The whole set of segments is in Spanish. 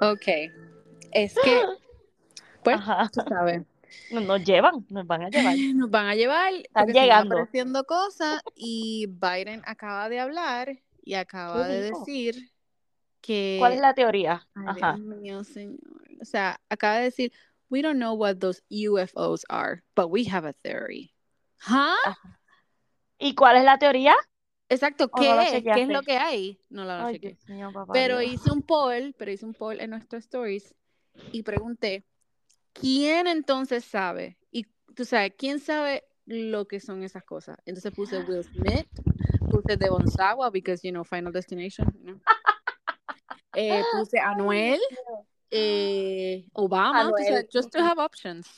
Ok. Es que, pues, Ajá. tú sabes. Nos, nos llevan, nos van a llevar. Nos van a llevar. Están apareciendo cosas y Biden acaba de hablar y acaba ¿Qué de dijo? decir que. ¿Cuál es la teoría? Ay, Ajá. Dios mío, señor. O sea, acaba de decir, we don't know what those UFOs are, but we have a theory. ¿Ah? ¿Y cuál es la teoría? Exacto, ¿O ¿qué no lo es? ¿Qué es lo que hay? No lo Ay, chequeé. Dios mío, papá. Pero Dios. hice un poll, pero hice un poll en nuestros stories y pregunté, ¿quién entonces sabe? Y tú sabes, ¿quién sabe lo que son esas cosas? Entonces puse Will Smith, puse Devon Sawa, because, you know, Final Destination, you know. Eh, puse Anuel, eh, Obama, tú Anuel, sabes, just to have options.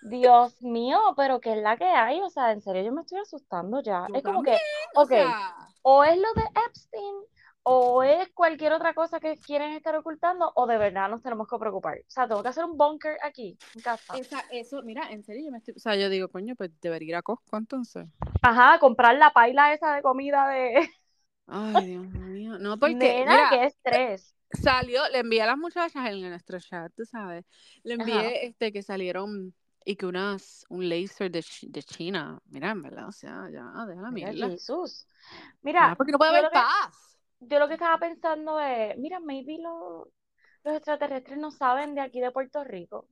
Dios mío, pero ¿qué es la que hay? O sea, en serio, yo me estoy asustando ya. Yo es como también, que, o ok, sea, o es lo de Epstein, o es cualquier otra cosa que quieren estar ocultando, o de verdad nos tenemos que preocupar. O sea, tengo que hacer un bunker aquí, en casa. esa, eso, mira, en serio, yo me estoy, o sea, yo digo, coño, pues debería ir a Costco entonces. Ajá, comprar la paila esa de comida de... Ay, Dios mío, no, porque, Nena, mira, qué estrés. salió, le envié a las muchachas en nuestro chat, tú sabes, le envié Ajá. este que salieron y que unas, un laser de, de China, mira, en verdad, o sea, ya, deja la Mira, mierda. Jesús. Mira, porque no puede haber paz. yo lo que estaba pensando es, mira, maybe lo- los extraterrestres no saben de aquí de Puerto Rico.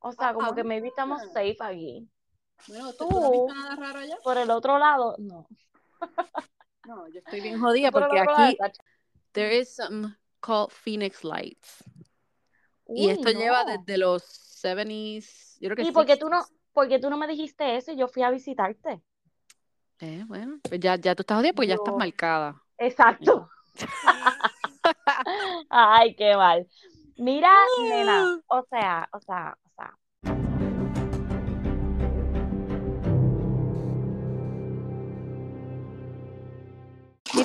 O sea, como que maybe estamos Ah. safe aquí. Bueno, Tú- ¿tú no nada raro allá? Por el otro lado, no. No, yo estoy bien jodida porque aquí there is something called Phoenix Lights. y esto lleva desde los 70s, yo creo que ¿Y por qué tú no, 60s. por qué tú no me dijiste eso y yo fui a visitarte? Eh, bueno, pues ya, ya tú estás jodida porque ya estás marcada. Exacto. Ay, qué mal. Mira, nena, o sea, o sea,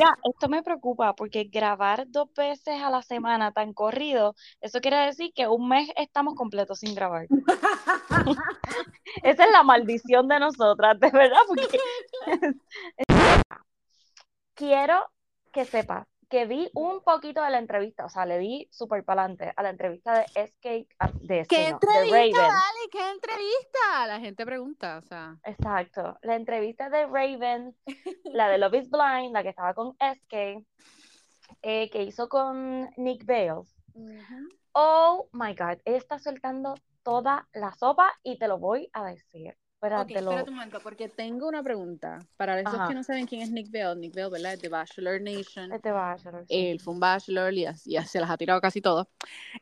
Mira, esto me preocupa porque grabar dos veces a la semana tan corrido, eso quiere decir que un mes estamos completos sin grabar. Esa es la maldición de nosotras, de verdad, porque quiero que sepas que vi un poquito de la entrevista, o sea, le di súper para adelante a la entrevista de SK, ah, de, ¿Qué de entrevista, Raven. dale? ¿Qué entrevista? La gente pregunta, o sea. Exacto, la entrevista de Raven, la de Love is Blind, la que estaba con SK, eh, que hizo con Nick Bales. Oh my God, ella está soltando toda la sopa y te lo voy a decir. Espérate, lo- espérate un momento, porque tengo una pregunta. Para esos Ajá. que no saben quién es Nick Bell, Nick Bell, ¿verdad? Es de Bachelor Nation. Va a ser- sí. Él fue un Bachelor y ya, ya se las ha tirado casi todas.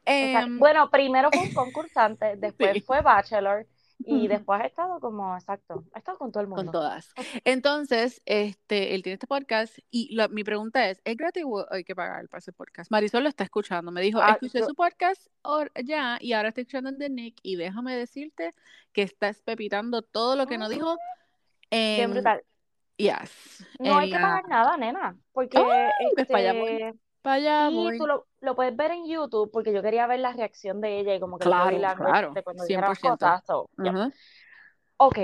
Exacto. Em, Bueno, primero fue un concursante, después Sí. fue Bachelor y después ha estado como, exacto, ha estado con todo el con mundo. todas. Entonces, este, él tiene este podcast y mi pregunta es, ¿es gratis o hay que pagar para ese podcast? Marisol lo está escuchando, me dijo, Ah, escuché yo- su podcast or- ya y ahora estoy escuchando el de Nick y déjame decirte que estás pepitando todo lo que no dijo en, brutal. yes, No hay que pagar nada, nena, porque voy. este, para allá voy. tú lo, lo puedes ver en YouTube, porque yo quería ver la reacción de ella y como que Claro, language claro, de cuando dijera las 100%. cosas. so, yeah. Ajá. Ok,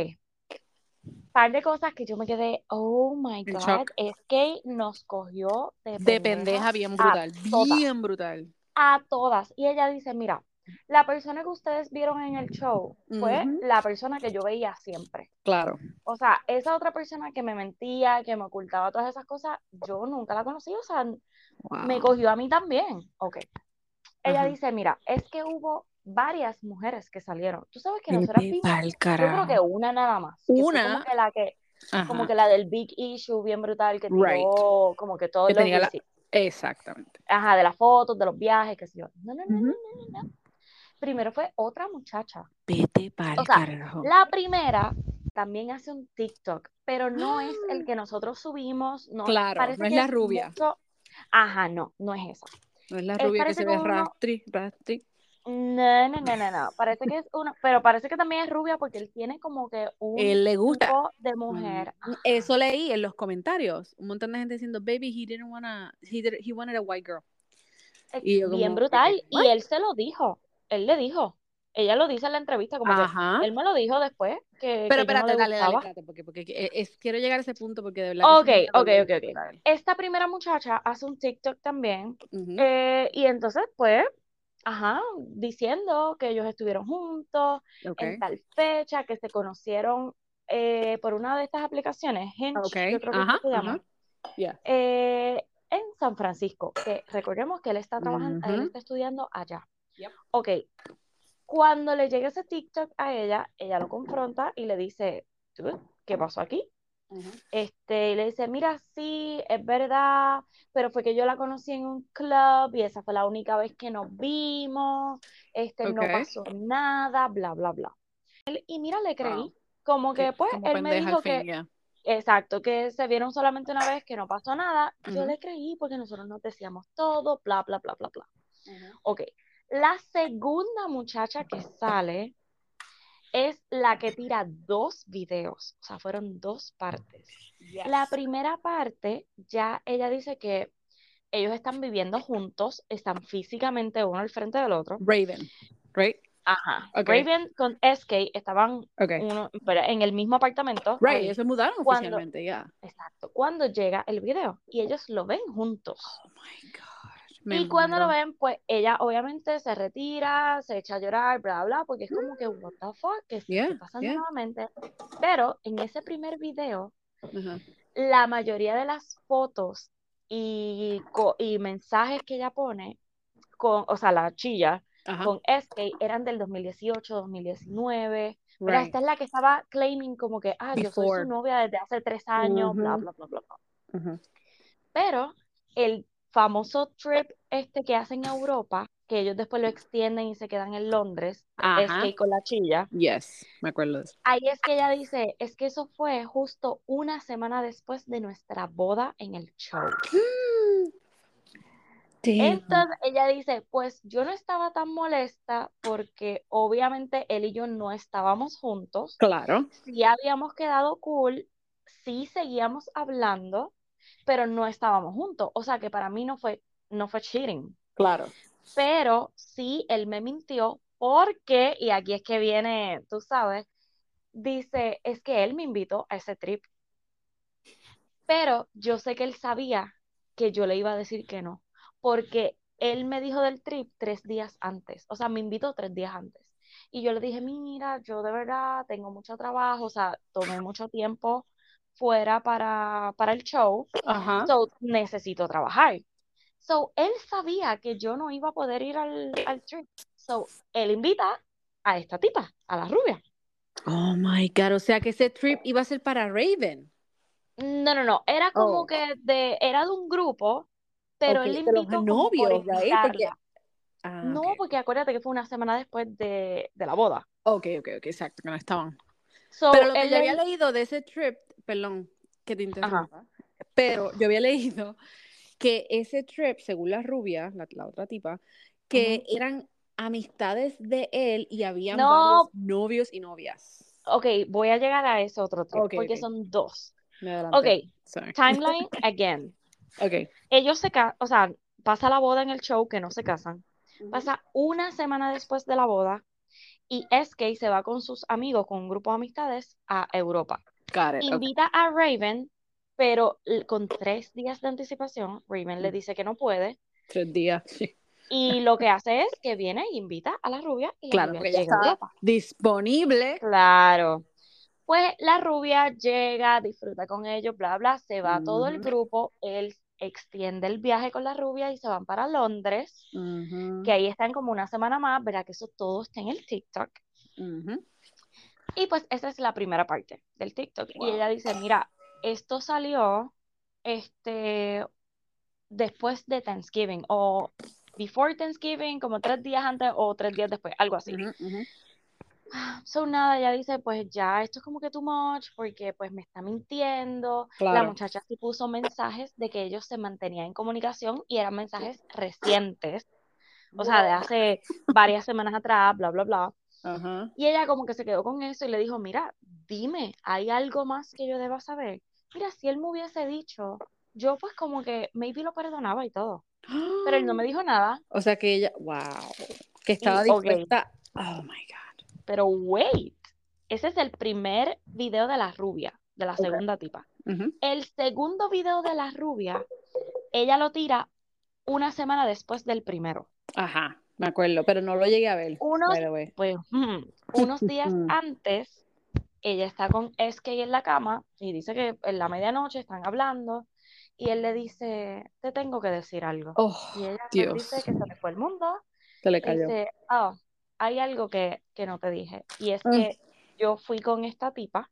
par de cosas que yo me quedé, oh my God, shock. es que nos cogió de De pendeja pendeja bien brutal, bien brutal. a todas. Y ella dice, mira, la persona que ustedes vieron en el show fue la persona que yo veía siempre. Claro. O sea, esa otra persona que me mentía, que me ocultaba todas esas cosas, yo nunca la conocí. O sea, me cogió a mí también. Ok. Ella dice, mira, es que hubo varias mujeres que salieron. Tú sabes que nosotras Vete vimos, yo creo que una nada más. que Una. como que la que, como que la del big issue bien brutal que tiró, Right. como que todos Que los tenía la-. Exactamente. Ajá, de las fotos, de los viajes, qué sé yo. No, no, no, no, no, no, no. Primero fue otra muchacha. Vete pa'l O sea, carajo. La primera también hace un TikTok, pero no es el que nosotros subimos. No, Claro, parece no es que la rubia. mucho- Ajá, no, no es esa. No es la es- rubia que se ve uno- rastri, rastri. No, no, no, no, no. Parece que es una, pero parece que también es rubia porque él tiene como que un Él le gusta. tipo de mujer. Mm, Eso leí en los comentarios. Un montón de gente diciendo, baby, he didn't wanna, he, did, he wanted a white girl. Y bien como, brutal. Y él se lo dijo. Él le dijo. ella lo dice en la entrevista, como que él me lo dijo después. Que, Pero que espérate, no dale, dale, porque, porque es, quiero llegar a ese punto porque de verdad. Ok, ok, ok, ok. Esta primera muchacha hace un TikTok también. eh, y entonces, pues, ajá, diciendo que ellos estuvieron juntos en tal fecha, que se conocieron eh, por una de estas aplicaciones, Hinge, yo creo que se llama. Eh, en San Francisco, que recordemos que él está trabajando, él está estudiando allá. Ok, cuando le llega ese TikTok a ella, ella lo confronta y le dice, ¿qué pasó aquí? Este, y le dice, mira, sí, es verdad, pero fue que yo la conocí en un club y esa fue la única vez que nos vimos, este, no pasó nada, bla, bla, bla. Y mira, le creí, como que pues él me dijo que, exacto, que se vieron solamente una vez, que no pasó nada, yo le creí porque nosotros nos decíamos todo, bla, bla, bla, bla, bla. Ok, la segunda muchacha que sale es la que tira dos videos, o sea, fueron dos partes. La primera parte, ya ella dice que ellos están viviendo juntos, están físicamente uno al frente del otro. Raven, right? Ajá. Raven con SK estaban uno, en el mismo apartamento. Right, ellos se mudaron oficialmente, ya. Exacto. Cuando llega el video y ellos lo ven juntos. Oh my God y cuando lo ven, pues ella obviamente se retira, se echa a llorar, bla, bla, porque es como que, what the fuck, que está pasando nuevamente. Pero en ese primer video, la mayoría de las fotos y, y mensajes que ella pone, con, o sea, la chilla, con SK eran del 2018, 2019. Pero esta es la que estaba claiming como que, ah, yo soy su novia desde hace tres años, bla, bla, bla, bla, bla. Pero el famoso trip este que hacen en Europa, que ellos después lo extienden y se quedan en Londres, es que con la chilla. Yes, me acuerdo de eso. Ahí es que ella dice, es que eso fue justo una semana después de nuestra boda en el show. Entonces ella dice, pues yo no estaba tan molesta porque obviamente él y yo no estábamos juntos. Claro. Sí habíamos quedado cool, sí seguíamos hablando, pero no estábamos juntos. O sea que para mí no fue, no fue cheating. Claro. Pero sí, él me mintió porque, y aquí es que viene, tú sabes, dice, es que él me invitó a ese trip. Pero yo sé que él sabía que yo le iba a decir que no, porque él me dijo del trip tres días antes, o sea, me invitó tres días antes. Y yo le dije, mira, yo de verdad tengo mucho trabajo, o sea, tomé mucho tiempo fuera para, para el show, so necesito trabajar. So él sabía que yo no iba a poder ir al, al trip. So él invita a esta tipa, a la rubia. Oh my God, o sea que ese trip iba a ser para Raven. No, no, no, era como oh. que de, era de un grupo, pero él invitó a Porque... Ah, no, porque acuérdate que fue una semana después de, de la boda. Ok, ok, ok, exacto, que no estaban. pero lo que yo había leído de ese trip perdón que te interrumpa, pero yo había leído que ese trip, según la rubia, la, otra tipa, que eran amistades de él y habían varios novios y novias. Ok, voy a llegar a ese otro trip, porque son dos. ok, timeline again. Ok. Ellos se casan, o sea, pasa la boda en el show que no se casan. Pasa una semana después de la boda y SK se va con sus amigos, con un grupo de amistades, a Europa. Invita a Raven, pero con tres días de anticipación, Raven le mm. dice que no puede. Tres días, sí. Y lo que hace es que viene e invita a la rubia y claro, la rubia está disponible. Claro. Pues la rubia llega, disfruta con ellos, bla, bla, se va todo el grupo, él extiende el viaje con la rubia y se van para Londres, que ahí están como una semana más, verá que eso todo está en el TikTok. Y pues esa es la primera parte del TikTok. Y ella dice, mira, esto salió este, después de Thanksgiving o before Thanksgiving, como tres días antes o tres días después, algo así. So nada, ella dice, pues ya esto es como que too much, porque pues me está mintiendo. La muchacha sí puso mensajes de que ellos se mantenían en comunicación y eran mensajes recientes, o sea, de hace varias semanas atrás, bla, bla, bla. Y ella como que se quedó con eso y le dijo, mira, dime, ¿hay algo más que yo deba saber? Mira, si él me hubiese dicho, yo pues como que maybe lo perdonaba y todo. Pero él no me dijo nada. O sea que ella, wow, que estaba dispuesta Oh my God. Pero wait, ese es el primer video de la rubia, de la segunda tipa. El segundo video de la rubia, ella lo tira una semana después del primero. Ajá, me acuerdo, pero no lo llegué a ver. Unos, pues, unos días antes, ella está con SK en la cama y dice que en la medianoche están hablando y él le dice, te tengo que decir algo. Oh, y ella Dios. dice que se le fue el mundo. Se le cayó. Dice, oh, hay algo que, no te dije. Y es que yo fui con esta tipa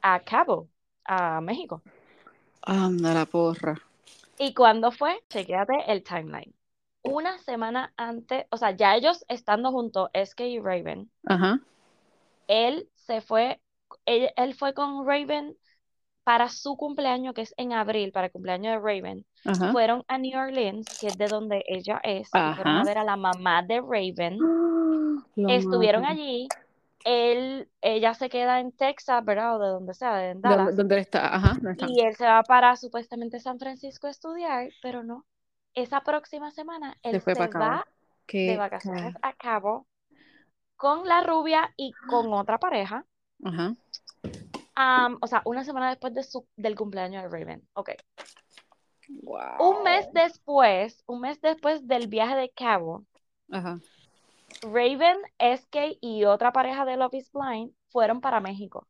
a Cabo, a México. Anda la porra. ¿Y cuándo fue? Chequéate el timeline. Una semana antes, o sea, ya ellos estando juntos, SK y Raven, Ajá. él se fue, él, fue con Raven para su cumpleaños, que es en abril, para el cumpleaños de Raven. Fueron a New Orleans, que es de donde ella es, fueron a ver a la mamá de Raven. Estuvieron allí, él, ella se queda en Texas, ¿verdad? O de donde sea, en Dallas. ¿Dónde está? Ajá, no está. Y él se va para supuestamente San Francisco a estudiar, pero no. Esa próxima semana él se, va de vacaciones a Cabo con la rubia y con otra pareja. Ajá. o sea, una semana después de su, del cumpleaños de Raven. Ok. Wow. Un mes después, un mes después del viaje de Cabo, Ajá. Raven, SK y otra pareja de Love is Blind fueron para México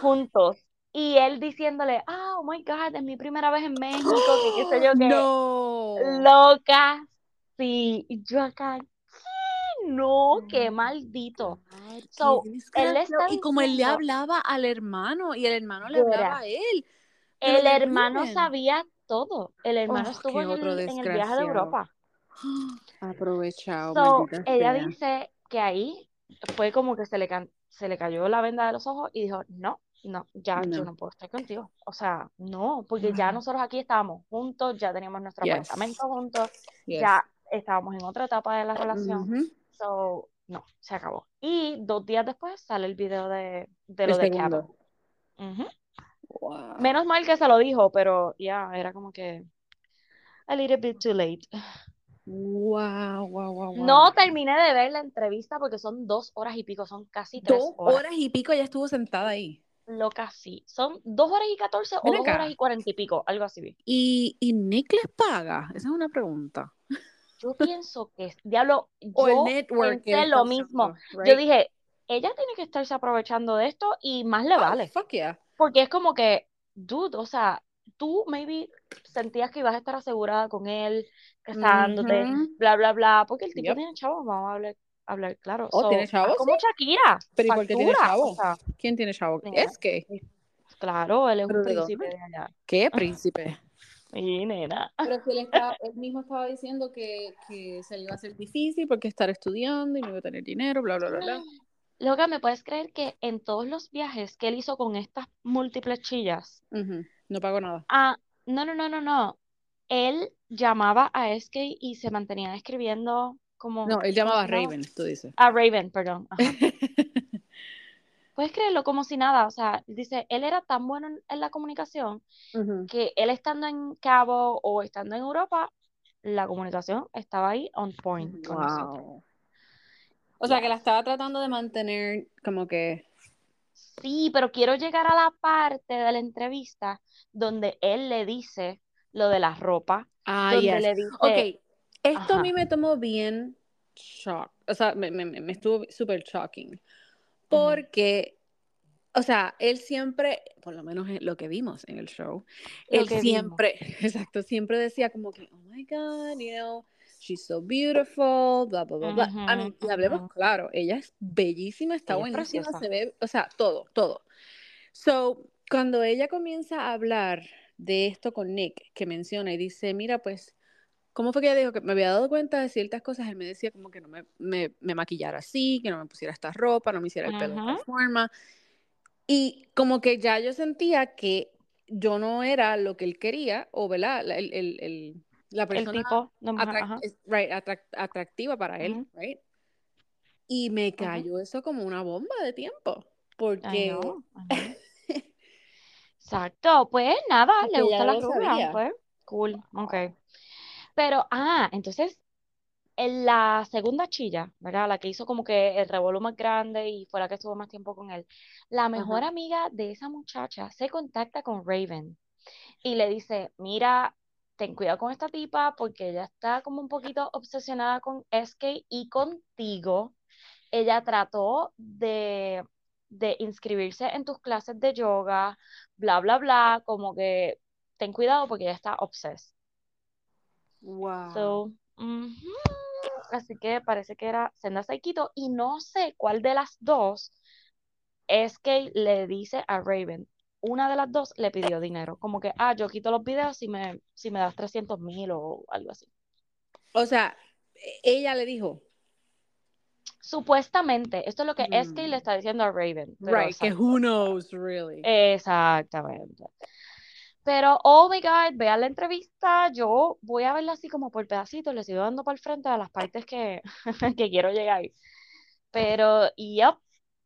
juntos. Y él diciéndole, ah, oh my God, es mi primera vez en México, que qué sé yo qué. No. Loca. Sí, y yo acá, no, qué maldito. él y como él le hablaba al hermano y el hermano le hablaba a él. El hermano sabía todo. El hermano oh, estuvo en el viaje de Europa. Aprovechado. ella dice que ahí fue como que se le, se le cayó la venda de los ojos y dijo, no, no, ya yo no puedo estar contigo. O sea, no, porque ya nosotros aquí estábamos juntos, ya teníamos nuestro apartamento juntos, ya estábamos en otra etapa de la relación. So, no, se acabó. Y dos días después sale el video de, de lo de Cabo. Menos mal que se lo dijo, pero ya, era como que a little bit too late. Wow, wow, wow, No terminé de ver la entrevista porque son dos horas y pico, son casi tres dos horas. y pico, ya estuvo sentada ahí. Lo casi. Son dos horas y catorce o dos horas y cuarenta y pico, algo así. ¿Y, ¿Y Nick les paga? Esa es una pregunta. Yo pienso que, diablo, yo pensé lo mismo. Yo dije, ella tiene que estarse aprovechando de esto y más le oh, vale. fuck yeah. Porque es como que, dude, o sea, tú maybe sentías que ibas a estar asegurada con él, casándote, bla, bla, bla, porque el tipo tiene chavos, vamos a hablar, hablar claro. Oh, ¿tiene chavos? Como Shakira. ¿Pero y por qué tiene chavos? ¿Quién tiene chavos? Es que. Claro, él es un príncipe de allá. ¿Qué príncipe? Y nena. Pero si él, estaba, él mismo estaba diciendo que, que se le iba a hacer difícil porque estar estudiando y no iba a tener dinero, bla, bla, bla, bla. Loca, ¿me puedes creer que en todos los viajes que él hizo con estas múltiples chillas, no pagó nada? Ah, no, no, no, no, no. Él llamaba a SK y se mantenía escribiendo como... No, él llamaba a Raven, tú dices. A Raven, perdón. puedes creerlo como si nada, o sea, dice, él era tan bueno en, la comunicación que él estando en Cabo o estando en Europa, la comunicación estaba ahí on point. wow. O sea, que la estaba tratando de mantener como que... Sí, pero quiero llegar a la parte de la entrevista donde él le dice lo de la ropa. Ah, donde le dice... Ok, esto a mí me tomó bien shock, o sea, me, me, me estuvo súper shocking porque, o sea, él siempre, por lo menos lo que vimos en el show, él siempre, exacto, siempre decía como que, oh my God, you know, she's so beautiful, bla, bla, bla, bla. y hablemos claro, ella es bellísima, está buenísima, se ve, o sea, todo, todo. So, cuando ella comienza a hablar de esto con Nick, que menciona y dice, mira, pues, ¿Cómo fue que ella dijo que me había dado cuenta de ciertas cosas? Él me decía como que no me, me, me maquillara así, que no me pusiera esta ropa, no me hiciera el pelo de esta forma. Y como que ya yo sentía que yo no era lo que él quería, o ¿verdad? El, el, el la persona el tipo, right, atractiva para él, right? Y me cayó eso como una bomba de tiempo, porque... Exacto, pues nada, le gusta la rubia, pues cool, ok. Pero, ah, entonces, en la segunda chilla, ¿verdad? La que hizo como que el revuelo más grande y fue la que estuvo más tiempo con él. La mejor amiga de esa muchacha se contacta con Raven y le dice, mira, ten cuidado con esta tipa porque ella está como un poquito obsesionada con SK y contigo. Ella trató de, de inscribirse en tus clases de yoga, bla, bla, bla, como que ten cuidado porque ella está obses. Wow. Así que parece que era Senda Saikito y no sé cuál de las dos es que le dice a Raven, una de las dos le pidió dinero, como que, ah, yo quito los videos si me, si me das 300 mil o algo así. O sea, e, ella le dijo. Supuestamente, esto es lo que SK le mm. está diciendo a Raven. right, que who knows, really. Exactamente. Pero, oh my God, vean la entrevista. Yo voy a verla así como por pedacitos, le sigo dando para el frente a las partes que, que quiero llegar. Pero, yep,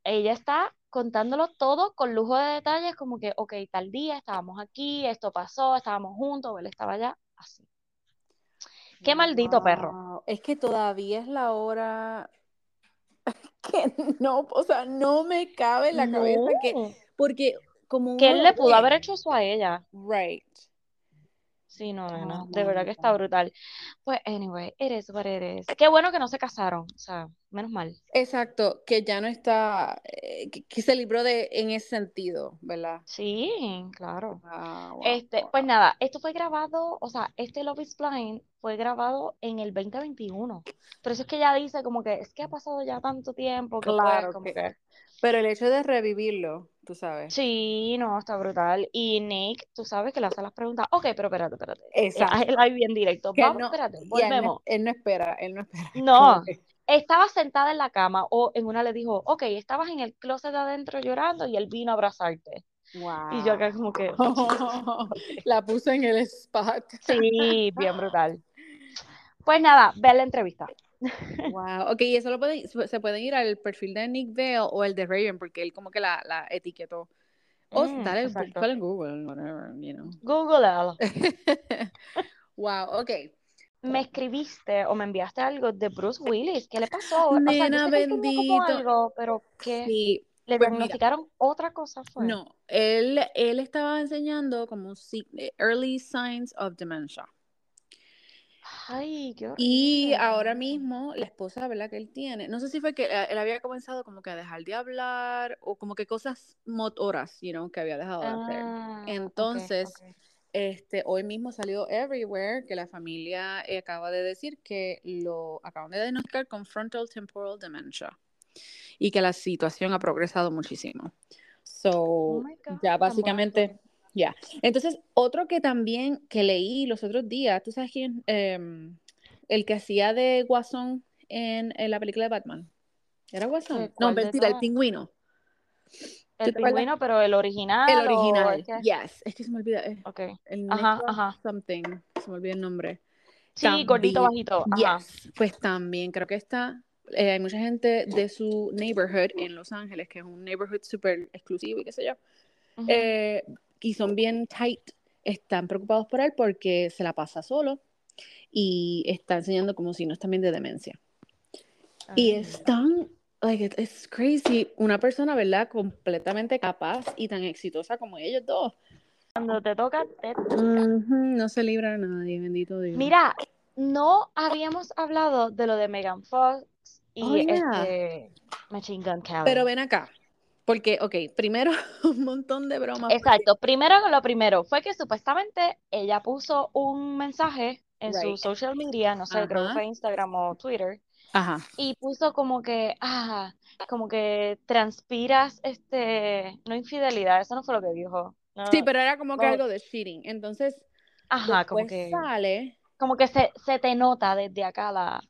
ella está contándolo todo con lujo de detalles, como que, ok, tal día estábamos aquí, esto pasó, estábamos juntos, él estaba allá, así. Qué maldito perro. Es que todavía es la hora que no, o sea, no me cabe en la cabeza que, porque como... Que él le pudo haber hecho eso a ella. Right. Sí, no, no, no, de verdad que está brutal. Pues, anyway, eres what it Qué bueno que no se casaron, o sea, menos mal. Exacto, que ya no está, eh, que, se libró de, en ese sentido, ¿verdad? Sí, claro. este, pues nada, esto fue grabado, o sea, este Love is Blind fue grabado en el 2021. Por eso es que ella dice como que es que ha pasado ya tanto tiempo que claro, como que pero el hecho de revivirlo, tú sabes. Sí, no, está brutal. Y Nick, tú sabes que le hace las preguntas. Ok, pero espérate, espérate. Exacto. Él ahí bien directo. Vamos, espérate, volvemos. Él no, espera, él no espera. No, estaba sentada en la cama o en una le dijo, ok, estabas en el closet de adentro llorando y él vino a abrazarte. Wow. Y yo acá como que... la puso en el spot. Sí, bien brutal. Pues nada, ve la entrevista. Wow, ok, y eso lo pueden, se pueden ir al perfil de Nick Vale o el de Raven, porque él como que la, la etiquetó. O mm, dale, en Google, whatever, you know. Google. wow, ok. Me escribiste o me enviaste algo de Bruce Willis. ¿Qué le pasó? Nena bendito. Algo, pero que sí. le pues diagnosticaron otra cosa. Fue? No, él, él estaba enseñando como early signs of dementia. Ay, qué Y ahora mismo la esposa, ¿verdad? Que él tiene, no sé si fue que eh, él había comenzado como que a dejar de hablar o como que cosas motoras, you know, que había dejado de hacer. Ah, Entonces, este, hoy mismo salió Everywhere que la familia eh, acaba de decir que lo acaban de diagnosticar con frontal temporal dementia y que la situación ha progresado muchísimo. So, oh ya básicamente ya. Entonces, otro que también que leí los otros días, ¿tú sabes quién? Em, el que hacía de Guasón en, la película de Batman. ¿Era Guasón? No, mentira, el pingüino. El pingüino, pero el original. El original, yes. Es que se me olvida. Eh, ok. El ajá, ajá. Something. Se me olvida el nombre. Sí, gordito, bajito. Ajá. Pues también creo que está. Eh, hay mucha gente de su neighborhood en Los Ángeles, que es un neighborhood súper exclusivo y qué sé yo. eh, y son bien tight, están preocupados por él porque se la pasa solo y está enseñando como si no es también de demencia. Y es tan, like, it's crazy, una persona, ¿verdad? Completamente capaz y tan exitosa como ellos dos. Cuando te toca, te no se libra a nadie, bendito Dios. Mira, no habíamos hablado de lo de Megan Fox y oh, este Machine Gun Kelly. Pero ven acá, porque, ok, primero un montón de bromas. Exacto, primero lo primero fue que supuestamente ella puso un mensaje en su social media, no sé, creo que fue Instagram o Twitter. Ajá. Y puso como que, ah, como que transpiras, este, no infidelidad, eso no fue lo que dijo. sí, pero era como que algo de cheating. Entonces, Ajá, como que sale. Como que se, se te nota desde acá la,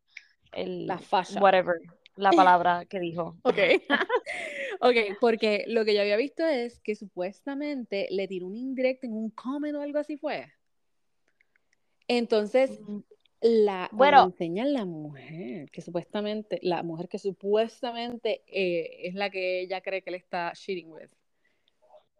el, la fashion. Whatever la palabra que dijo. Ok. ok, porque lo que yo había visto es que supuestamente le tiró un indirecto en un comment o algo así fue. Entonces, mm, la bueno, enseña la mujer, que supuestamente, la mujer que supuestamente eh, es la que ella cree que le está cheating with.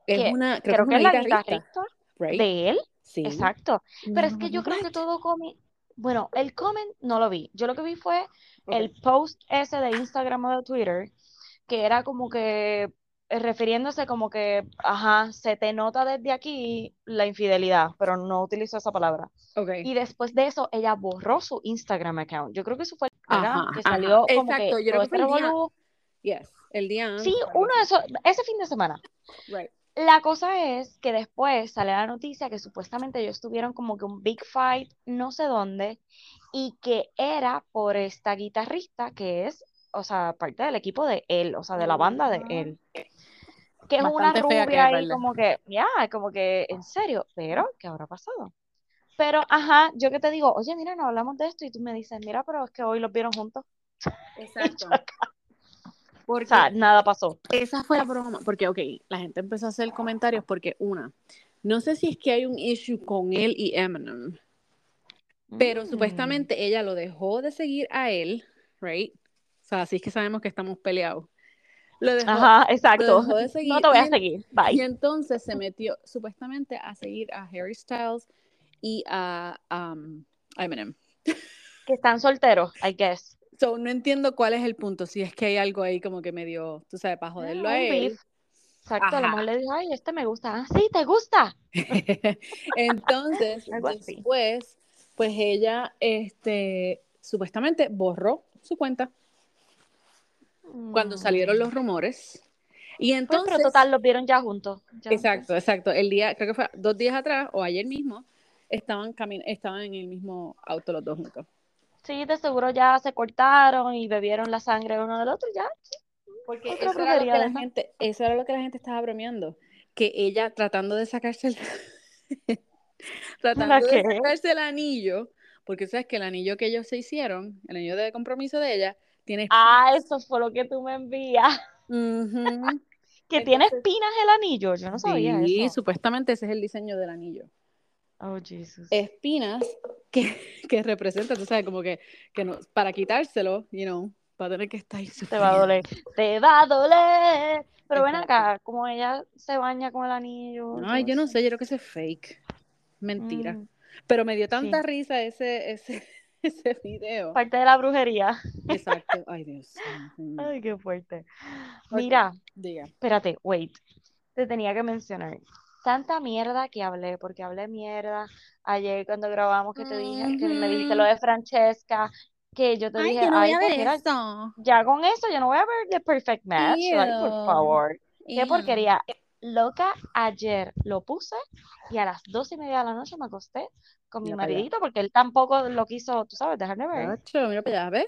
Es una, creo, que, es, la guitarrista, de él. Sí. Exacto. Pero es que yo creo que todo come, bueno, el comment no lo vi. Yo lo que vi fue el post ese de Instagram o de Twitter, que era como que eh, refiriéndose como que, ajá, se te nota desde aquí la infidelidad, pero no utilizó esa palabra. Okay. Y después de eso, ella borró su Instagram account. Yo creo que eso fue ajá, que salió como Exacto, que yo creo que fue el día, yes, el día Sí, uno de esos, ese fin de semana. Right. La cosa es que después sale la noticia que supuestamente ellos tuvieron como que un big fight no sé dónde y que era por esta guitarrista que es, o sea, parte del equipo de él, o sea, de la banda de él. Que es una rubia y como que, ya, como que, en serio, pero, ¿qué habrá pasado? Pero, ajá, yo que te digo, oye, mira, no hablamos de esto y tú me dices, mira, pero es que hoy los vieron juntos. Exacto. Porque o sea, nada pasó. Esa fue la broma. Porque, ok, la gente empezó a hacer comentarios porque, una, no sé si es que hay un issue con él y Eminem, pero mm. supuestamente ella lo dejó de seguir a él, right? Sea, así es que sabemos que estamos peleados. Lo dejó, Ajá, exacto. de seguir, no te voy a seguir. Bye. Y entonces se metió supuestamente a seguir a Harry Styles y a um, Eminem. Que están solteros, I guess. So, no entiendo cuál es el punto, si es que hay algo ahí como que medio, tú sabes, para joderlo a él. Exacto, a lo mejor le dijo, ay, este me gusta. Ah, sí, te gusta. Entonces, después, pues ella, este, supuestamente borró su cuenta cuando salieron los mm. rumores. Y entonces. Pues, pero total, los vieron ya juntos. exacto, exacto. El día, creo que fue dos días atrás o ayer mismo, estaban, estaban en el mismo auto los dos juntos. Sí, de seguro ya se cortaron y bebieron la sangre uno del otro, ya. Porque eso era, lo que la gente, eso era lo que la gente estaba bromeando. Que ella tratando de sacarse el, tratando de sacarse el anillo, porque sabes que el anillo que ellos se hicieron, el anillo de compromiso de ella, tiene Ah, eso fue lo que tú me envías. que tiene espinas el anillo, yo no sabía sí, eso. supuestamente ese es el diseño del anillo. Oh, Jesus. Espinas que, que representan, tú sabes, como que, que no, para quitárselo, you know, para tener que estar ahí. Te va a doler. Te va a doler. Pero ven acá, como ella se baña con el anillo. Ay, yo no sé, yo creo que ese es fake. Mentira. Mm, Pero me dio tanta risa ese, ese, ese video. Parte de la brujería. Exacto. Ay, Dios. Ay, qué fuerte. Mira, Diga. espérate, wait. Te tenía que mencionar tanta mierda que hablé, porque hablé mierda ayer cuando grabamos que te dije, que me dijiste lo de Francesca, que yo te dije, ay, pues ya con eso yo no voy a ver The Perfect Match, por favor. Qué porquería. Loca, ayer lo puse y a las dos y media de la noche me acosté con mi maridito porque él tampoco lo quiso, tú sabes, dejarme ver. mira para allá,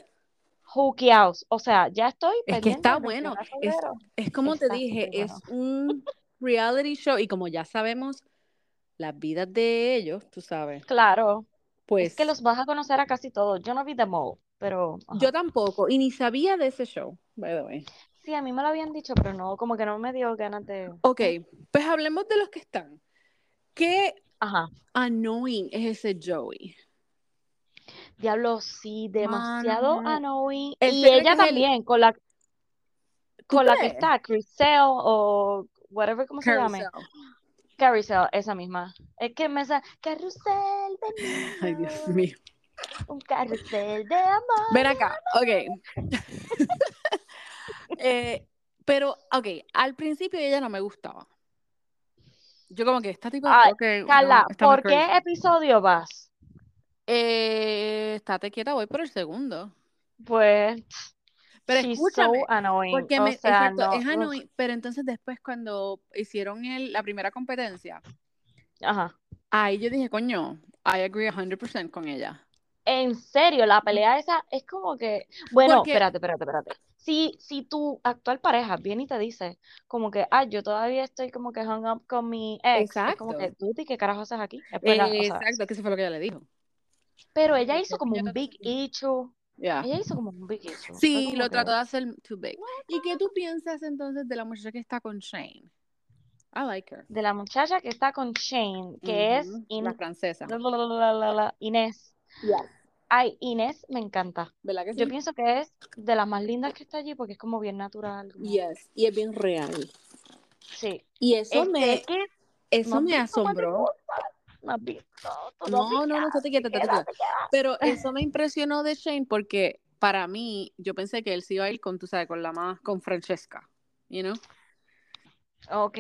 O sea, ya estoy. Es que está bueno. Es, como te dije, es un reality show y como ya sabemos las vidas de ellos, tú sabes. Claro. Pues es que los vas a conocer a casi todos. Yo no vi The Mole, pero yo tampoco y ni sabía de ese show, by the way. Sí, a mí me lo habían dicho, pero no, como que no me dio ganas de. Ok, pues hablemos de los que están. ¿Qué Ajá. annoying es ese Joey? Diablo, sí, demasiado annoying. y ella también, con la con la que está, Crisel o whatever, ¿cómo se llama? Carousel, esa misma. Es que me sale carrusel de Ay, Dios mío. Un carrusel de amor. Ven acá, ok. eh, pero, ok, al principio ella no me gustaba. Yo como que esta tipo de... Carla, ¿por qué episodio vas? Eh, estate quieta, voy por el segundo. Pues pero escúchame, porque me, exacto, es annoying, pero entonces después cuando hicieron el, la primera competencia, Ajá. ahí yo dije, coño, I agree 100% con ella. En serio, la pelea esa es como que, bueno, espérate, espérate, espérate. Si, si tu actual pareja viene y te dice como que, ah, yo todavía estoy como que hung up con mi ex, Exacto. como que tú, ¿qué carajo haces aquí? Exacto, que eso fue lo que ella le dijo. Pero ella hizo como un big issue ella hizo como un big issue. Sí, lo trató de hacer too big. ¿Y qué tú piensas entonces de la muchacha que está con Shane? I like her. De la muchacha que está con Shane, que es la francesa. Inés. Ay, Inés me encanta. ¿Verdad que sí? Yo pienso que es de las más lindas que está allí porque es como bien natural. Yes, y es bien real. Sí. Y eso este, me, eso me asombró. ¿Me has visto? no, no, no, te quietas, te quietas. Pero eso me impresionó de Shane porque para mí, yo pensé que él se iba a ir con, tú sabes, con la más, con Francesca, you know? Ok.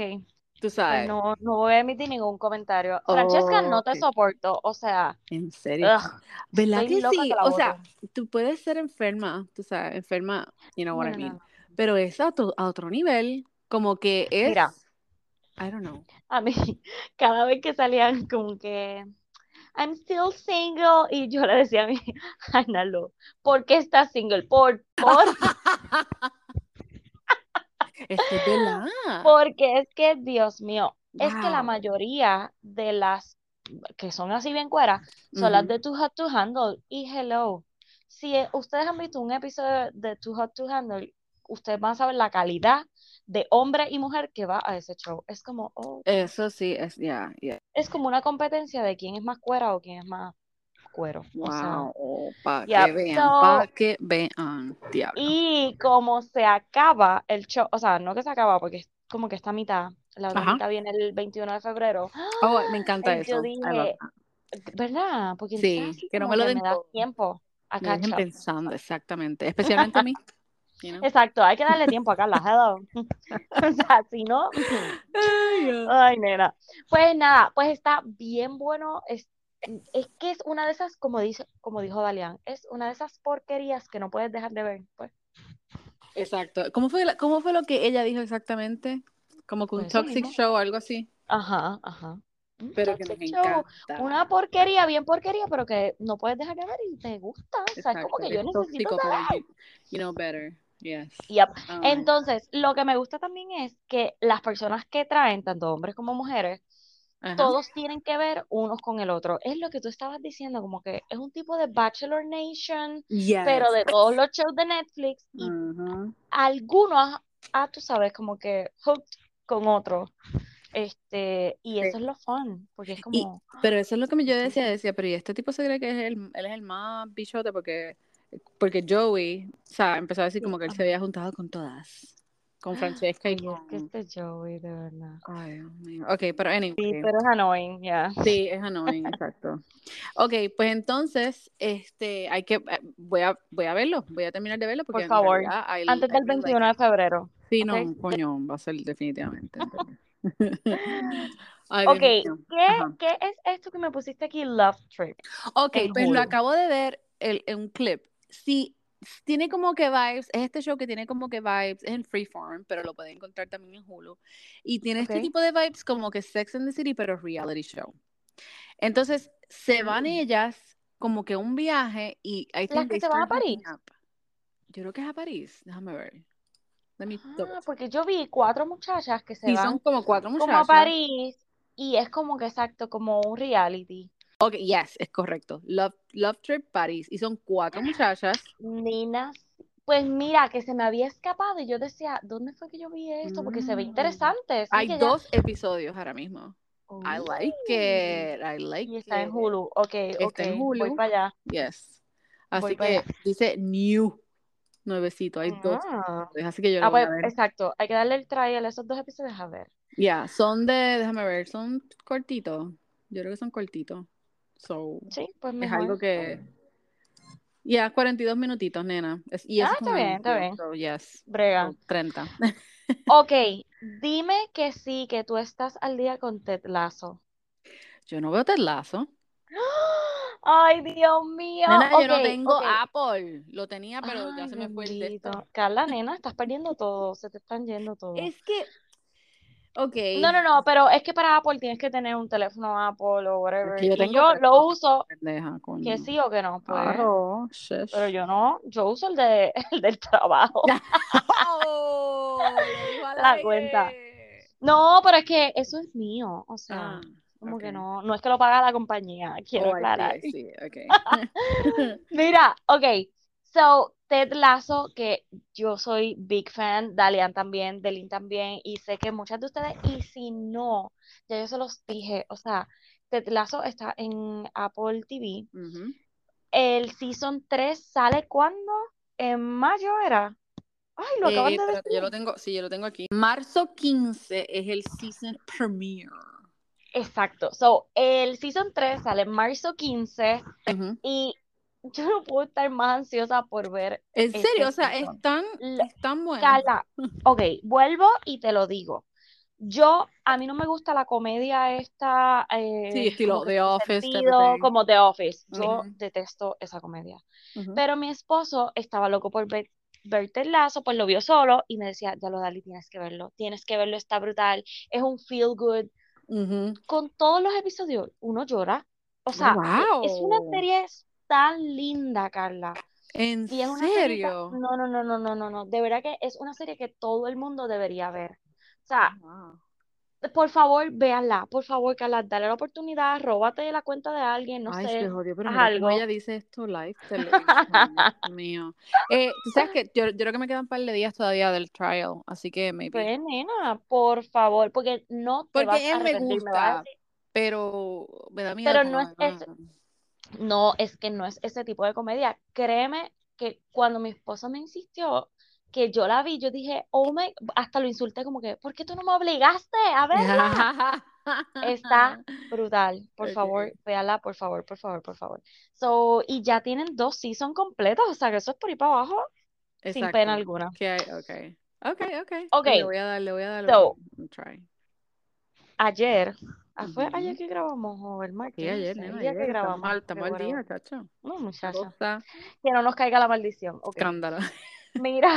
Tú Pues sabes. no, no voy a emitir ningún comentario. Francesca, no te soporto. O sea, En serio. ugh, ¿Verdad estoy que sí? O sea, tú puedes ser enferma, tú sabes, enferma, you know what No, I mean. no. Pero es a otro, a otro nivel, como que es, Mira. I don't know. a mí, cada vez que salían como que I'm still single y yo le decía a mi Analo, ¿por qué estás single? Por, por, Es que es verdad. porque es que, Dios mío, es que la mayoría de las que son así bien cueras son las de Too Hot to Handle y Hello. Si eh, ustedes han visto un episodio de Too Hot to Handle, ustedes van a saber la calidad de hombre y mujer que va a ese show. Es como, oh, Eso sí, es, ya, ya. es como una competencia de quién es más cuera o quién es más cuero. O sea, Wow, para yeah, que vean, so- para que vean, diablo. y como se acaba el show, o sea, no que se acaba porque es como que esta mitad, la otra Ajá. mitad viene el 21 de febrero. Oh, me encanta yo eso. Love dije. ¿verdad? Porque Sí, que no me lo den me da tiempo a Me dejen pensando, exactamente. Especialmente a mí. you know. Exacto, hay que darle tiempo a Carla, hello. O sea, si no, ay, nena. Pues nada, pues está bien bueno. Es, es que es una de esas, como dice, como dijo Dalian, es una de esas porquerías que no puedes dejar de ver. Pues, Exacto. ¿Cómo fue, la- ¿Cómo fue lo que ella dijo exactamente? Como que un Pues toxic mismo. show o algo así. ajá, ajá. Pero que nos show, encanta. Una porquería, bien porquería, pero que no puedes dejar de ver y te gusta. O sea, es como que yo Es necesito tóxico, saber. you, you know better. Yes. Yep. Ay, Entonces, lo que me gusta también es que las personas que traen, tanto hombres como mujeres, ajá. todos tienen que ver unos con el otro. Es lo que tú estabas diciendo, como que es un tipo de Bachelor Nation, pero de todos los shows de Netflix y algunos, ah, tú sabes, como que hooked con otro. Este, y Sí. eso es lo fun, porque es Y, como, pero eso es lo que yo decía, decía, pero ¿y este tipo se cree que es el, él es el más bichote? Porque, porque Joey, o sea, empezó a decir como que él se había juntado con todas. Con Francesca y ay, es que con... este Joey, de verdad. Ay, Dios mío. Ok, pero Sí, anyway. pero es annoying, ya. Sí, es annoying, exacto. Ok, pues entonces, este, hay que, eh, voy a, voy a verlo, voy a terminar de verlo porque Por favor, realidad I- Antes I del really like 21 de febrero. Sí, ¿ok? no, coño, va a ser definitivamente. Ay, Ok. ¿qué, qué es esto que me pusiste aquí? Love Trip. Ok, pues lo acabo de ver en un clip. Sí, tiene como que vibes, es este show que tiene como que vibes, es en Freeform, pero lo pueden encontrar también en Hulu. Y tiene este tipo de vibes como que Sex and the City, pero reality show. Entonces, se van Mm. ellas como que un viaje y Las think que se van a París. up. Yo creo que es a París, déjame ver. Ah, porque yo vi cuatro muchachas que se Sí, van son como cuatro como a muchachas. París y es como que exacto, como un reality. Ok, yes, es correcto. Love, Love Trip París. Y son cuatro muchachas. Ninas, pues mira, que se me había escapado y yo decía, ¿dónde fue que yo vi esto? Porque se ve Mm. interesante. Hay ya. dos episodios ahora mismo. I like it. I like Y está en it. Hulu. Ok, Está ok. en Voy Hulu. para allá. Yes. Voy Así que dice new. Nuevecito. Hay dos. Ah. Así que yo Ah, voy pues a ver. exacto. Hay que darle el trial a esos dos episodios a ver. Ya, son de, déjame ver, son cortitos. Yo creo que son cortitos. So, Sí, pues es mejor. algo que. Ya, 42 minutitos, nena. Es- y Ah, es está bien, está bien. So, yes. Brega. So, 30. Ok, dime que sí, que tú estás al día con Ted Lasso. Yo no veo Ted Lasso. Ay, Dios mío. Nena, yo no tengo. Apple. Lo tenía, pero ya se me fue el bendito. Carla, nena, estás perdiendo todo. Se te están yendo todo. Es que, ok. No, no, no, pero es que para Apple tienes que tener un teléfono Apple o Es whatever. que yo Y tengo yo lo uso, pendeja, coño. que sí o que no, pues. Claro. Pero yo no, yo uso el, de, el del trabajo. Oh, La cuenta. No, pero es que eso es mío. O sea, Ah, como que no, no es que lo paga la compañía, quiero Oh, aclarar. I see, okay. Mira, ok. So, Ted Lasso, que yo soy big fan, Dalian también, Delin también, y sé que muchas de ustedes, y si no, ya yo se los dije, o sea, Ted Lasso está en Apple TV. El season 3 sale cuándo? ¿En mayo era? Ay, lo acaban Eh, de espérate, yo lo decir. tengo, sí, yo lo tengo aquí. Marzo 15 es el season premiere. Exacto. So, el season 3 sale en marzo 15 y yo no puedo estar más ansiosa por ver. ¿En serio? este O sea, season. están, están buenas. Carla, ok, vuelvo y te lo digo. Yo, a mí no me gusta la comedia esta. eh, Sí, estilo The Office sentido, como The Office. Yo Ujú. detesto esa comedia. Ujú. Pero mi esposo estaba loco por ver, ver Ted Lasso, pues lo vio solo y me decía, ya lo Dali, tienes que verlo, tienes que verlo, está brutal, es un feel good. Ujú. Con todos los episodios, uno llora. O sea, e- es una Wow. serie tan linda, Carla. ¿En Y es una serie serio? No, no, no, no, no, no, no. De verdad que es una serie que todo el mundo debería ver. O sea, Wow. por favor, véanla. Por favor, Carla, dale la oportunidad, róbate la cuenta de alguien, no Ay, sé, se jodió, pero algo. ella dice esto live televisión, Dios mío. Eh, tú sabes que yo, yo creo que me quedan un par de días todavía del trial, así que maybe. Pues, nena, por favor, porque no te vas Porque a él me vas gusta, decir, pero me da miedo pero no es eso. No, es que no es ese tipo de comedia. Créeme que cuando mi esposo me insistió que yo la vi, yo dije, oh my, hasta lo insulté como que, ¿por qué tú no me obligaste a verla? Está brutal. Por Ok. favor, véala, por favor, por favor, por favor. So, y ya tienen dos seasons completos, o sea que eso es por ir para abajo sin pena alguna. Que hay, okay. Okay, okay. Ok, Le voy a dar, le voy a dar so, un try. ayer, ah, ¿fue ayer que grabamos o el martes? Sí, No ayer, nena, que ayer. Estamos grabamos, al, estamos al whatever. día, chacho. No, muchacha, está que no nos caiga la maldición. Ok. escándalo. Mira,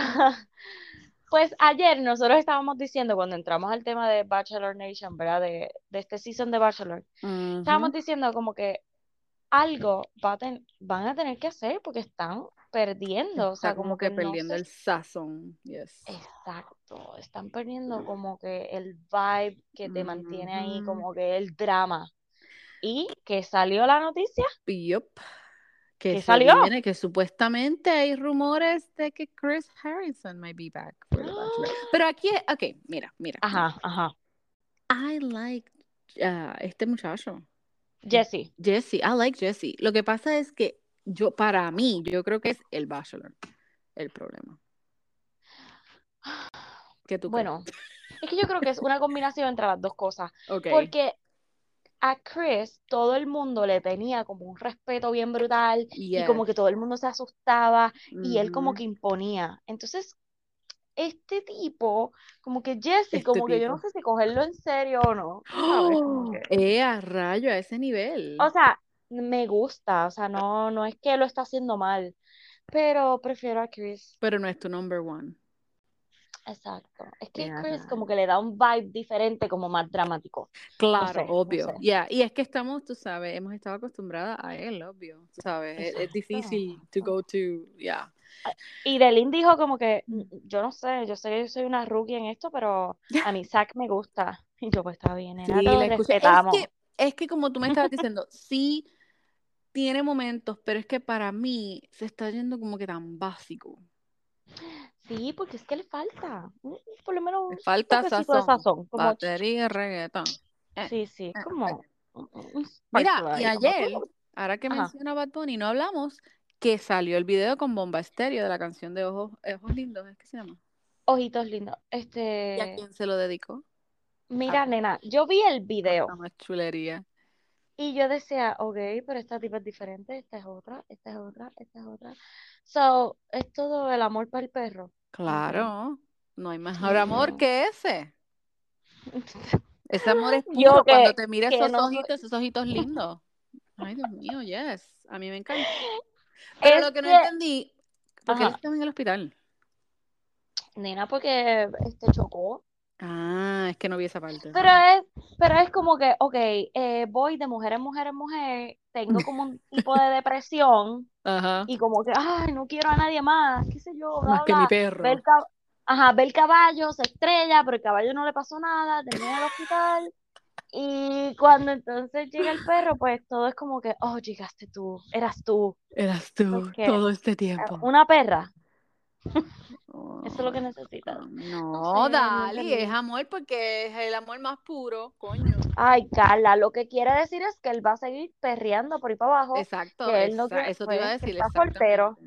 pues ayer nosotros estábamos diciendo cuando entramos al tema de Bachelor Nation, ¿verdad? De, de este season de Bachelor, estábamos diciendo como que algo va a ten- van a tener que hacer porque están perdiendo, o sea, como como que que no perdiendo el sazón. Yes. exacto, están perdiendo como que el vibe que te mantiene ahí, como que el drama. Y que salió la noticia, Yup. Que salió. viene, que supuestamente hay rumores de que Chris Harrison might be back for The Bachelor. Pero aquí, ok, mira, mira. Ajá, ajá. I like uh, este muchacho, Jesse. Jesse. I like Jesse. Lo que pasa es que yo, para mí, yo creo que es el Bachelor el problema. ¿Qué tú Bueno, es que yo creo que es una combinación entre las dos cosas. Porque a Chris todo el mundo le tenía como un respeto bien brutal y como que todo el mundo se asustaba y él como Ujú. que imponía. Entonces, este tipo, como que Jesse, Este como que yo no sé si cogerlo en serio o no, ¡Oh! que, ¡Eh, a rayo, a ese nivel! o sea, me gusta, o sea, no, no es que lo está haciendo mal, pero prefiero a Chris. Pero no es tu number one. Exacto. Es que ¡Eh, a Chris como que le da un vibe diferente, como más dramático. No Claro, no obvio. sé. Ya, y es que estamos, tú sabes, hemos estado acostumbradas a él, obvio. Tú sabes, es, difícil to go to, ya. Y Delin dijo como que, "Mm, yo no sé, yo sé que yo soy una rookie en esto, pero a mí Zack me gusta. Y yo, pues está bien, nena, Sí. Es que, es que como tú me estabas diciendo, sí tiene momentos, pero es que para mí se está yendo como que tan básico. Sí, porque es que le falta, un- por lo menos Le un falta toquecito de sazón, sazón, como, batería, reggaetón. Eh, sí, sí, eh, como ok. un, un Mira, y como ayer, ahora que Ajá, menciona Bad Bunny, no hablamos que salió el video con Bomba Estéreo de la canción de Ojos, Ojos Lindos, ¿es que se llama? ojitos lindos. ¿Y a Este, quién se lo dedicó? mira, A nena, yo vi el video chulería. Y yo decía, ok, pero esta tipa es diferente, esta es otra, esta es otra, esta es otra. So, es todo el amor para el perro. Claro, no hay mejor amor mm, que ese. Ese amor es Yo puro cuando te mira que esos no ojitos, esos ojitos lindos. Ay, Dios mío, yes. A mí me encanta. Pero Es lo que no que, entendí, porque él ajá, estaba en el hospital. nena, porque este chocó. Ah, es que no vi esa parte. Pero es, pero es como que, ok, eh, voy de mujer en mujer en mujer, tengo como un tipo de depresión Ajá. y como que, ay, no quiero a nadie más, qué sé yo, bla, Más que mi bla. Ve el, perro. cab- ajá, ve el caballo, se estrella, pero el caballo no le pasó nada, termina en el hospital. Y cuando entonces llega el perro, pues todo es como que, oh, llegaste tú, eras tú. Eras tú todo este tiempo. una perra, eso es lo que necesitas. No No, sé, no Dali, es amor porque es el amor más puro, coño. Ay, Carla, lo que quiere decir es que él va a seguir perreando por ahí para abajo, Exacto, que él no quiere, eso te iba a decir está soltero.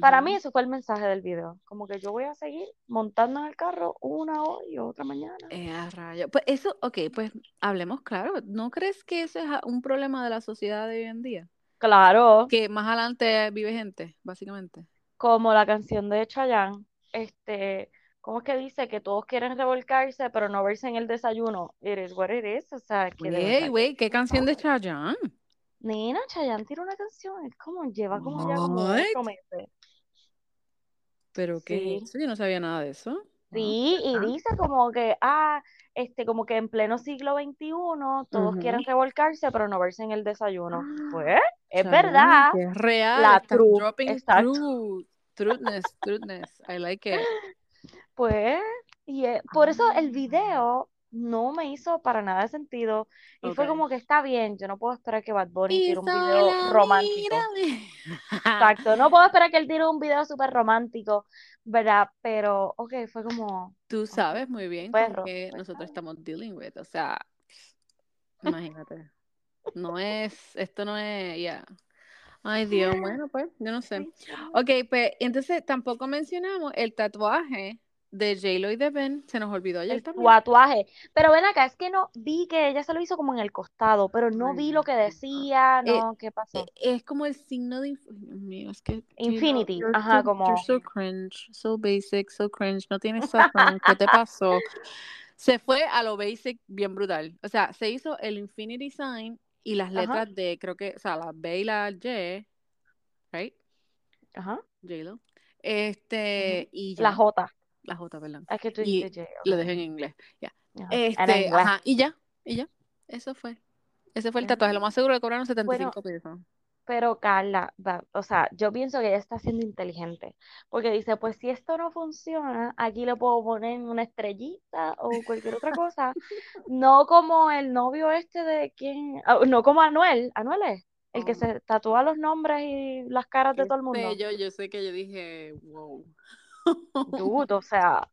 Para mí eso fue el mensaje del video. Como que yo voy a seguir montando en el carro una hoy y otra mañana. Eh, rayo. Pues eso, ok, pues hablemos claro. ¿No crees que eso es un problema de la sociedad de hoy en día? Claro. Que más adelante vive gente, básicamente. Como la canción de Chayanne, este, ¿cómo es que dice? Que todos quieren revolcarse, pero no verse en el desayuno. Eres what it is, o sea, que güey, ¿qué canción de Chayanne? Nina, Chayanne tiene una canción, es como, lleva como ya como ocho meses. ¿Pero qué eso? Yo no sabía nada de eso. Sí, y dice como que, ah, este, como que en pleno siglo XXI todos quieren revolcarse, pero no verse en el desayuno. Pues, es verdad. Es real. La truth. Truth. Truthness, truthness. I like it. Pues, y por eso el video no me hizo para nada sentido. Y fue como que está bien, yo no puedo esperar que Bad Bunny tire un video romántico. Exacto, no puedo esperar que él tire un video súper romántico, ¿verdad? Pero, ok, fue como... Tú sabes muy bien que pues, nosotros estamos dealing with, o sea, imagínate. No es, esto no es, ya. Ay, Dios, bueno, pues, yo no sé. Ok, pues, entonces tampoco mencionamos el tatuaje de J-Lo y de Ben, se nos olvidó ayer el tatuaje. Pero ven acá, es que no vi que ella se lo hizo como en el costado, pero no vi lo que decía, eh, no, ¿qué pasó? Eh, es como el signo de es que Infinity, ajá, como you're so cringe, so basic, so cringe, no tienes sazón, ¿qué te pasó? Se fue a lo basic bien brutal. O sea, se hizo el Infinity sign y las letras de creo que, o sea, la B y la Y, right? Ajá. J-Lo. Este, y La J la J, perdón. Es que tú y Lo dejé en inglés, ya. Este, ajá, y ya, y ya. Eso fue. Ese fue el tatuaje. Lo más seguro le cobraron 75 pesos. Pero Carla, o sea, yo pienso que ella está siendo inteligente, porque dice, pues si esto no funciona, aquí le puedo poner una estrellita o cualquier otra cosa, no como el novio este de quién, ah, no como Anuel, Anuel es, el que oh. se tatúa los nombres y las caras de todo el mundo. Yo, yo sé que yo dije, wow. Dude, o sea,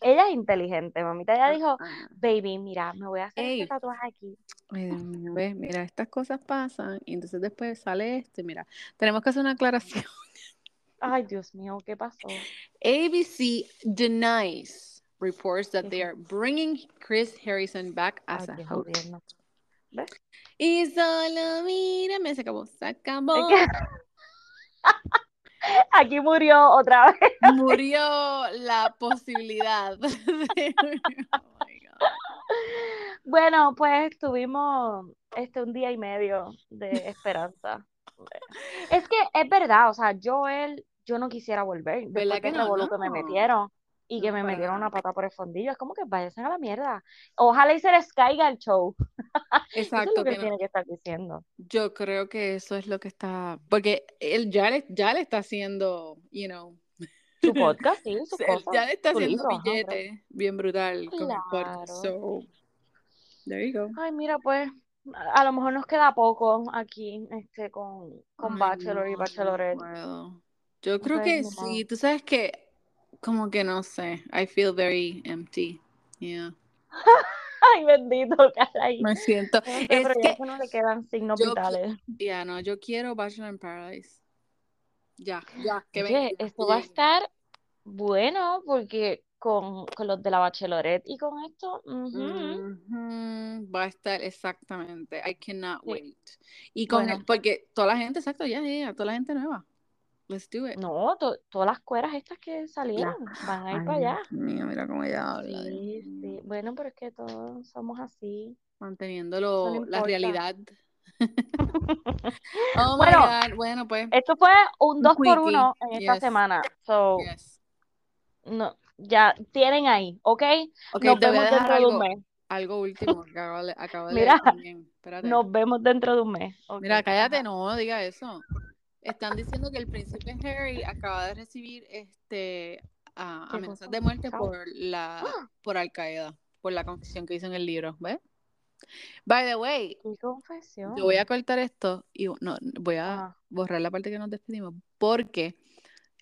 ella es inteligente, mamita. Ella dijo, baby, mira, me voy a hacer este tatuaje aquí. mira, estas cosas pasan y entonces después sale este, mira, tenemos que hacer una aclaración. Ay, Dios mío, ¿qué pasó? ABC denies reports that they are bringing Chris Harrison back as a host. ¿Ves? Y solo mira, me se acabó, se acabó. Aquí murió otra vez. Murió la posibilidad. Oh bueno, pues tuvimos este un día y medio de esperanza. Es que es verdad, o sea, yo él, yo no quisiera volver. Después que no, que me metieron y que me metieron una pata por el fondillo. Es como que vayan a la mierda. Ojalá y se les caiga el show. Exacto. es lo que, tiene que estar diciendo. Yo creo que eso es lo que está. Porque él ya le, ya le está haciendo, you know. Su podcast, sí, su cosa, Ya le está haciendo billete bien brutal con el podcast. So, there you go. Ay, mira, pues. A lo mejor nos queda poco aquí este, con, con Bachelor y Bachelorette. Yo creo que sí. Tú sabes que como que no sé. I feel very empty. Yeah. Ay, bendito, caray. Me siento. es que no le quedan signos vitales. Ya, no, yo quiero Bachelor in Paradise. Ya, ya, que Oye, esto va a estar bueno porque con, con, los de la Bachelorette y con esto va a estar exactamente. I cannot wait. Y con el, porque toda la gente, exacto, ya, ya, toda la gente nueva. Let's do it. No, todas las cueras estas que salieron van a ir para allá. mira cómo ella habla. Sí, sí. Bueno, pero es que todos somos así. Manteniéndolo, la realidad. oh bueno, my God. bueno, pues. Esto fue un 2 por 1 en esta semana. So, no, ya tienen ahí, ¿ok? okay nos vemos dentro de un mes. Algo último que acabo de, acabo de Mira, Nos vemos dentro de un mes. Mira, cállate, no diga eso. Están diciendo que el príncipe Harry acaba de recibir este amenazas de muerte por la ¡Ah! por Al Qaeda, por la confesión que hizo en el libro, ¿ves? By the way, confesión? Yo voy a cortar esto y no voy a borrar la parte que nos despedimos porque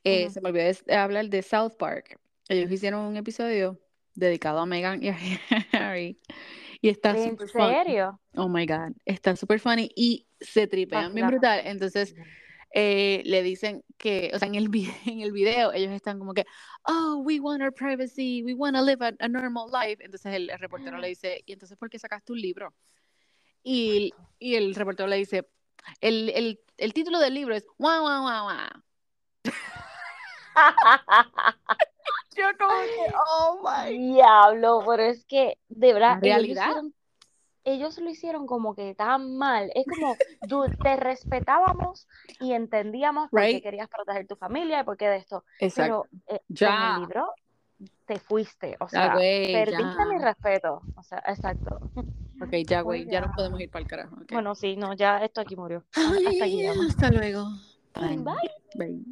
eh, se me olvidó de hablar de South Park. Ellos hicieron un episodio dedicado a Meghan y a Harry. Y está ¿En serio? Oh my God, está súper funny y se tripean bien brutal. Entonces, eh, le dicen que, o sea, en el, en el video ellos están como que, oh, we want our privacy, we want to live a, normal life. Entonces el, reportero le dice, ¿y entonces por qué sacaste un libro? Y, y el reportero le dice, el, el, el, título del libro es Wow, wow, wow, wow. Yo como que, oh my. Diablo, pero es que, de verdad, realidad ellos lo hicieron como que tan mal. Es como, te respetábamos y entendíamos por qué querías proteger tu familia y por qué de esto. Exacto. Pero eh, ya. con el libro te fuiste, o sea, perdiste mi respeto. O sea, exacto. Ok, ya, güey, ya. no podemos ir para el carajo. Bueno, sí, no, ya esto aquí murió. Hasta aquí. Hasta luego. Bye. Bye.